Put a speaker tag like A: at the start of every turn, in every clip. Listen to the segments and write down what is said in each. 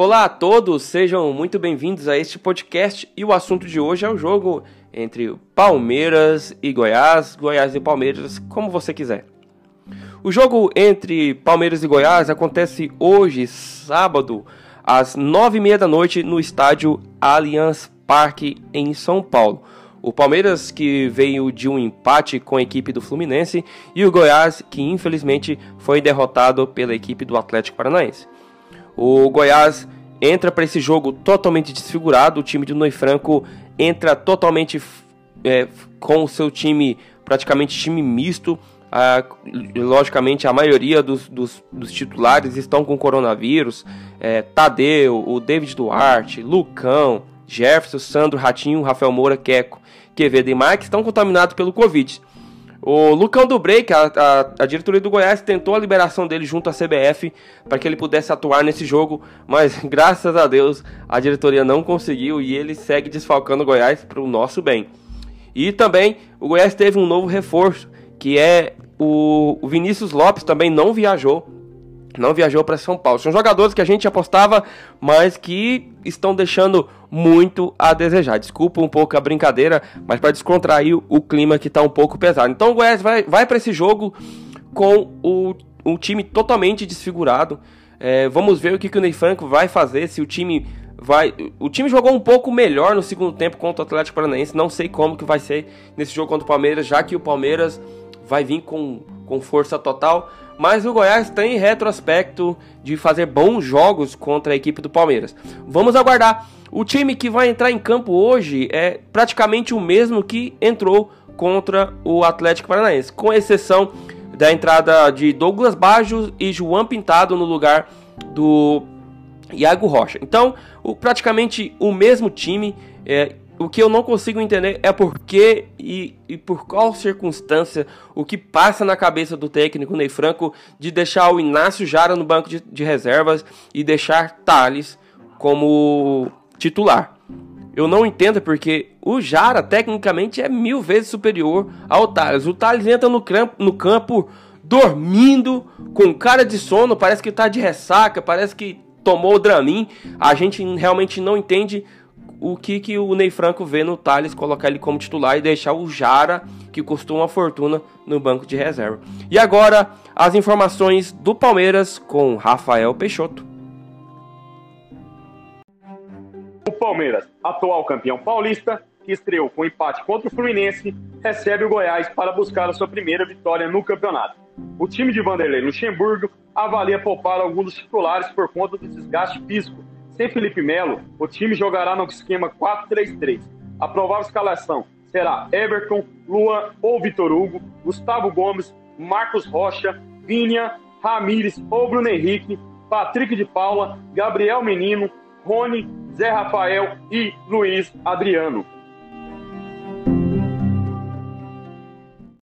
A: Olá a todos, sejam muito bem-vindos a este podcast e o assunto de hoje é o jogo entre Palmeiras e Goiás, Goiás e Palmeiras, como você quiser. O jogo entre Palmeiras e Goiás acontece hoje, sábado, às nove e meia da noite, no estádio Allianz Parque, em São Paulo. O Palmeiras, que veio de um empate com a equipe do Fluminense, e o Goiás, que infelizmente foi derrotado pela equipe do Atlético Paranaense. O Goiás entra para esse jogo totalmente desfigurado. O time do Ney Franco entra totalmente é, com o seu time, praticamente time misto. Ah, logicamente, a maioria dos, dos, dos, titulares estão com coronavírus. É, Tadeu, o David Duarte, Lucão, Jefferson, Sandro, Ratinho, Rafael Moura, Queco, Quevedo e Mike estão contaminados pelo Covid. O Lucão do Break, a, a, a, diretoria do Goiás, tentou a liberação dele junto à CBF para que ele pudesse atuar nesse jogo, mas graças a Deus a diretoria não conseguiu e ele segue desfalcando o Goiás para o nosso bem. E também o Goiás teve um novo reforço, que é o, o Vinícius Lopes também não viajou não viajou para São Paulo. São jogadores que a gente apostava, mas que estão deixando muito a desejar. Desculpa um pouco a brincadeira, mas para descontrair o clima que está um pouco pesado. Então o Goiás vai, vai para esse jogo com o, um time totalmente desfigurado. É, vamos ver o que, que o Ney Franco vai fazer, se o time vai. O time jogou um pouco melhor no segundo tempo contra o Atlético Paranaense. Não sei como que vai ser nesse jogo contra o Palmeiras, já que o Palmeiras vai vir com, com força total mas o Goiás tem retrospecto de fazer bons jogos contra a equipe do Palmeiras. Vamos aguardar. O time que vai entrar em campo hoje é praticamente o mesmo que entrou contra o Atlético Paranaense, com exceção da entrada de Douglas Bajos e João Pintado no lugar do Iago Rocha. Então, o, praticamente o mesmo time. É, o que eu não consigo entender é por que e, e, por qual circunstância o que passa na cabeça do técnico Ney Franco de deixar o Inácio Jara no banco de, de reservas e deixar Thales como titular. Eu não entendo porque o Jara tecnicamente é mil vezes superior ao Thales. O Thales entra no campo, no campo dormindo, com cara de sono, parece que está de ressaca, parece que tomou o Dramin. A gente realmente não entende o que, que o Ney Franco vê no Thales colocar ele como titular e deixar o Jara, que custou uma fortuna, no banco de reserva. E agora, as informações do Palmeiras com Rafael Peixoto.
B: O Palmeiras, atual campeão paulista, que estreou com empate contra o Fluminense, recebe o Goiás para buscar a sua primeira vitória no campeonato. O time de Vanderlei Luxemburgo avalia poupar alguns dos titulares por conta do desgaste físico sem Felipe Melo, o time jogará no esquema 4-3-3. A provável escalação será Everton, Luan ou Vitor Hugo, Gustavo Gomes, Marcos Rocha, Vinha, Ramires ou Bruno Henrique, Patrick de Paula, Gabriel Menino, Rony, Zé Rafael e Luiz Adriano.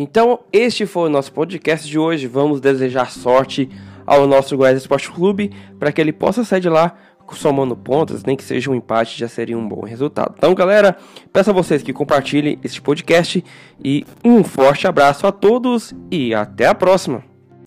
A: Então, este foi o nosso podcast de hoje. Vamos desejar sorte ao nosso Goiás Esporte Clube para que ele possa sair de lá somando pontos, nem que seja um empate, já seria um bom resultado. Então, galera, peço a vocês que compartilhem este podcast e um forte abraço a todos e até a próxima.